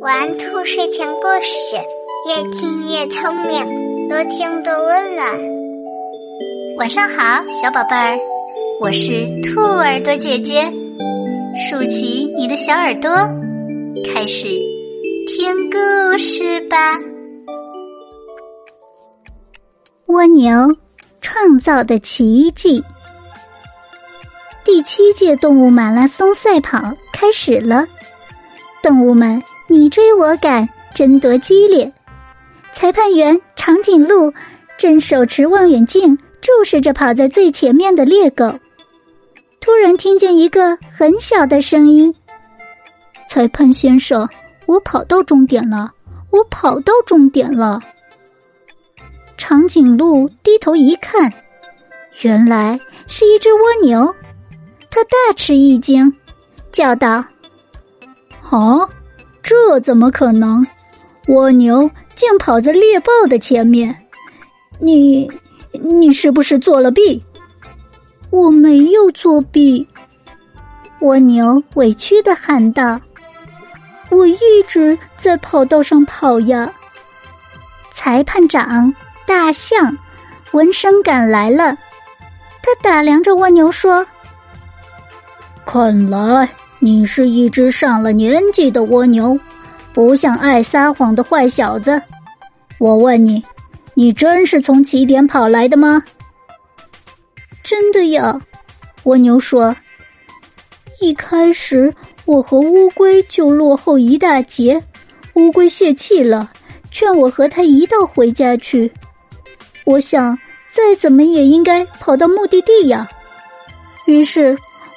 玩兔睡前故事，越听越聪明，多听多温暖。晚上好，小宝贝儿，我是兔耳朵姐姐，竖起你的小耳朵，开始听故事吧。蜗牛创造的奇迹，第七届动物马拉松赛跑开始了。动物们你追我赶，争夺激烈。裁判员长颈鹿正手持望远镜注视着跑在最前面的猎狗。突然听见一个很小的声音：“裁判先生，我跑到终点了，我跑到终点了。”长颈鹿低头一看，原来是一只蜗牛。它大吃一惊，叫道。啊，这怎么可能？蜗牛竟跑在猎豹的前面！你，你是不是作了弊？我没有作弊。蜗牛委屈的喊道：“我一直在跑道上跑呀。”裁判长大象闻声赶来了，他打量着蜗牛说：“看来。”你是一只上了年纪的蜗牛，不像爱撒谎的坏小子。我问你，你真是从起点跑来的吗？真的呀，蜗牛说。一开始我和乌龟就落后一大截，乌龟泄气了，劝我和他一道回家去。我想再怎么也应该跑到目的地呀，于是。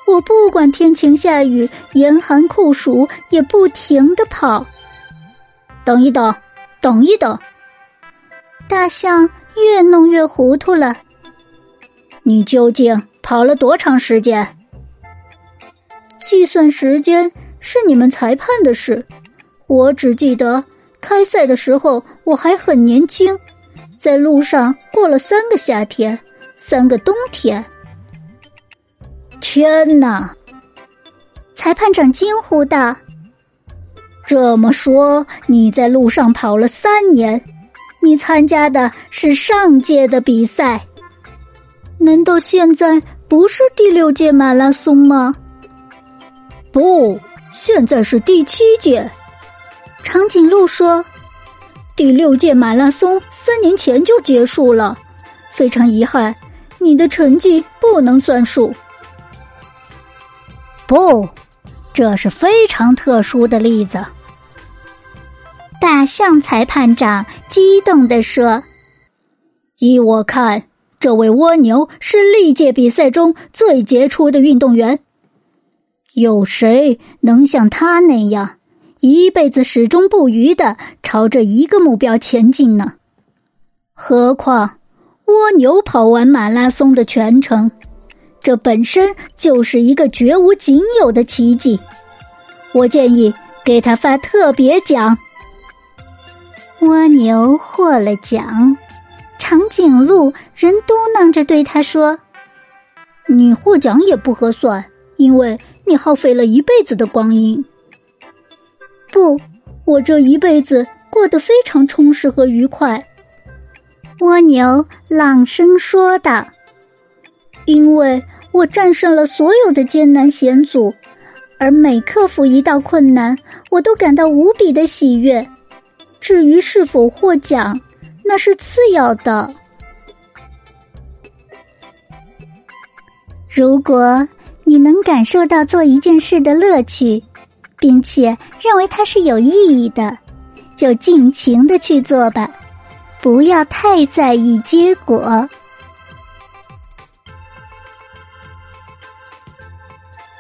我不管天晴下雨、严寒酷暑，也不停的跑。等一等，等一等。大象越弄越糊涂了。你究竟跑了多长时间？计算时间是你们裁判的事，我只记得开赛的时候我还很年轻，在路上过了三个夏天，三个冬天。天哪！裁判长惊呼道：“这么说，你在路上跑了三年？你参加的是上届的比赛？难道现在不是第六届马拉松吗？”“不，现在是第七届。”长颈鹿说：“第六届马拉松三年前就结束了，非常遗憾，你的成绩不能算数。”不，这是非常特殊的例子。大象裁判长激动地说：“依我看，这位蜗牛是历届比赛中最杰出的运动员。有谁能像他那样，一辈子始终不渝的朝着一个目标前进呢？何况，蜗牛跑完马拉松的全程。”这本身就是一个绝无仅有的奇迹，我建议给他发特别奖。蜗牛获了奖，长颈鹿仍嘟囔着对他说：“你获奖也不合算，因为你耗费了一辈子的光阴。”不，我这一辈子过得非常充实和愉快。”蜗牛朗声说道。因为我战胜了所有的艰难险阻，而每克服一道困难，我都感到无比的喜悦。至于是否获奖，那是次要的。如果你能感受到做一件事的乐趣，并且认为它是有意义的，就尽情的去做吧，不要太在意结果。